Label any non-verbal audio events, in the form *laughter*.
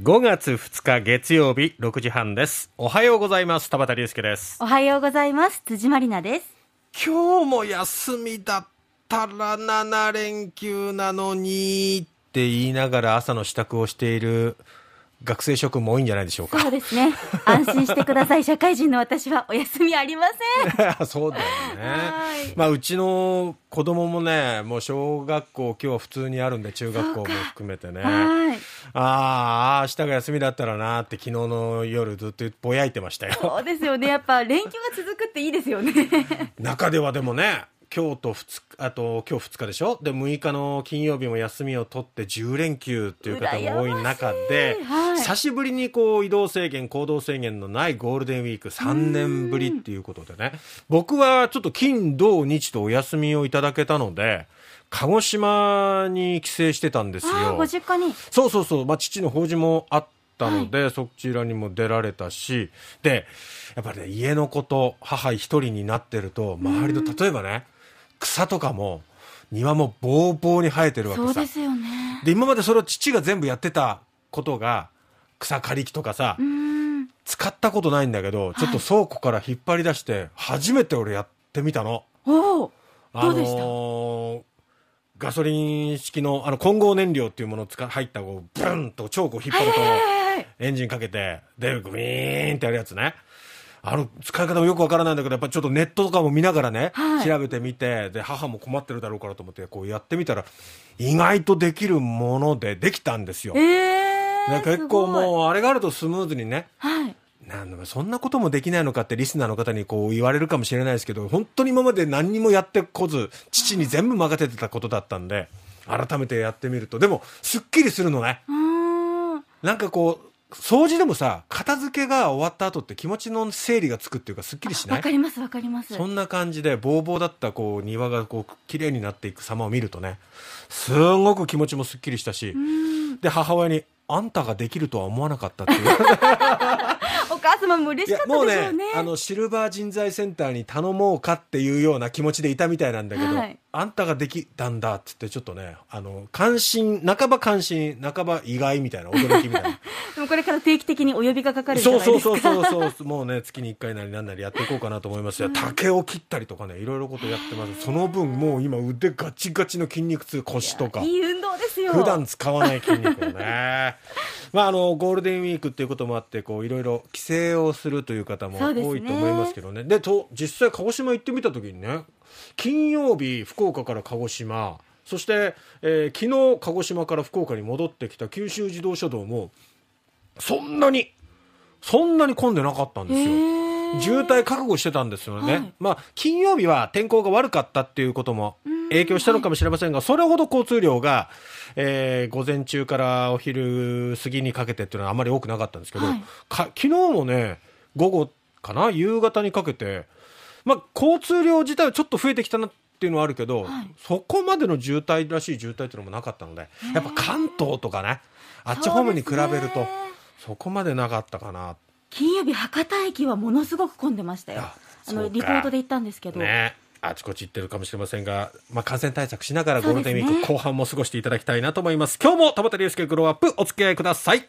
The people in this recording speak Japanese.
5月2日月曜日6時半です。おはようございます。田畑隆介です。おはようございます。辻まりなです。今日も休みだったら7連休なのにって言いながら朝の支度をしている学生諸君も多いんじゃないでしょうか。そうですね。安心してください。社会人の私はお休みありません。*laughs* そうだよねはい。まあ、うちの子供もね、もう小学校今日は普通にあるんで、中学校も含めてね。はい。ああ、明日が休みだったらなって昨日の夜ずっとぼやいてましたよ。そうですよね。やっぱ連休が続くっていいですよね。*laughs* 中ではでもね、今日と2日、あと今日2日でしょ？で、6日の金曜日も休みを取って10連休っていう方も多い中で、しい。はい。久しぶりにこう移動制限、行動制限のないゴールデンウィーク3年ぶりっていうことでね、僕はちょっと金、土、日とお休みをいただけたので、鹿児島に帰省してたんですよ。ご実家に。そうそうそう、まあ、父の法事もあったので、そちらにも出られたし、で、やっぱりね、家のこと、母一人になってると、周りの、例えばね、草とかも、庭もぼうぼうに生えてるわけさ。そうですよね。で、今までそれを父が全部やってたことが、草刈り機とかさ。使ったことないんだけど、ちょっと倉庫から引っ張り出して、初めて俺やってみたの。おお。あのーガソリン式のあの混合燃料っていうものを使入ったこうブンとチョークを引っ張ると、はい。エンジンかけてでグイーンってやるやつねあの使い方もよくわからないんだけどやっぱちょっとネットとかも見ながらね、はい調べてみてで母も困ってるだろうからと思ってこうやってみたら意外とできるものでできたんですよ、ええで結構う。もうあれがあるとスムーズにねはい。なんそんなこともできないのかってリスナーの方にこう言われるかもしれないですけど本当に今まで何にもやってこず父に全部任せてたことだったんで改めてやってみるとでもすっきりするのねうーん。なんかこう掃除でもさ片付けが終わった後って気持ちの整理がつくっていうかすっきりしない？わかります、わかります。そんな感じでボーボーだったこう庭がこう綺麗になっていく様を見るとねすごく気持ちもすっきりしたし。で母親にあんたができるとは思わなかったっていう *laughs* お母様も嬉しかったもうねでしょうね。あのシルバー人材センターに頼もうかっていうような気持ちでいたみたいなんだけど、はいあんたができたんだっつってちょっとねあの関心半ば関心半ば意外みたいな驚きみたいな。*laughs* でもこれから定期的にお呼びがかかるんじゃそうないですか。そうそうそうそうもうね月に1回なりなんなりやっていこうかなと思います。よ竹を切ったりとかねいろいろことやってます。その分もう今腕ガチガチの筋肉痛腰とか。いい運動ですよ。普段使わない筋肉をね。*laughs* まああのゴールデンウィークっていうこともあってこういろいろ帰省をするという方も多いと思いますけどね。でと実際鹿児島行ってみた時にね金曜日福岡から鹿児島そして、えー昨日鹿児島から福岡に戻ってきた九州自動車道もそんなにそんなに混んでなかったんですよ。渋滞覚悟してたんですよね、はい。まあ金曜日は天候が悪かったっていうことも影響したのかもしれませんが、それほど交通量が、えー午前中からお昼過ぎにかけてっていうのはあまり多くなかったんですけど、はい。か昨日もね午後かな夕方にかけて、まあ、交通量自体はちょっと増えてきたなっていうのはあるけど、はい。そこまでの渋滞らしい渋滞っていうのもなかったのでやっぱ関東とかねあっち方面に比べるとそこまでなかったかな金曜日博多駅はものすごく混んでましたよ。ああのリポートで行ったんですけど、ね。あちこち行ってるかもしれませんが、まあ、感染対策しながらゴールデンウィーク後半も過ごしていただきたいなと思います。今日も田畑隆介グローアップお付き合いください。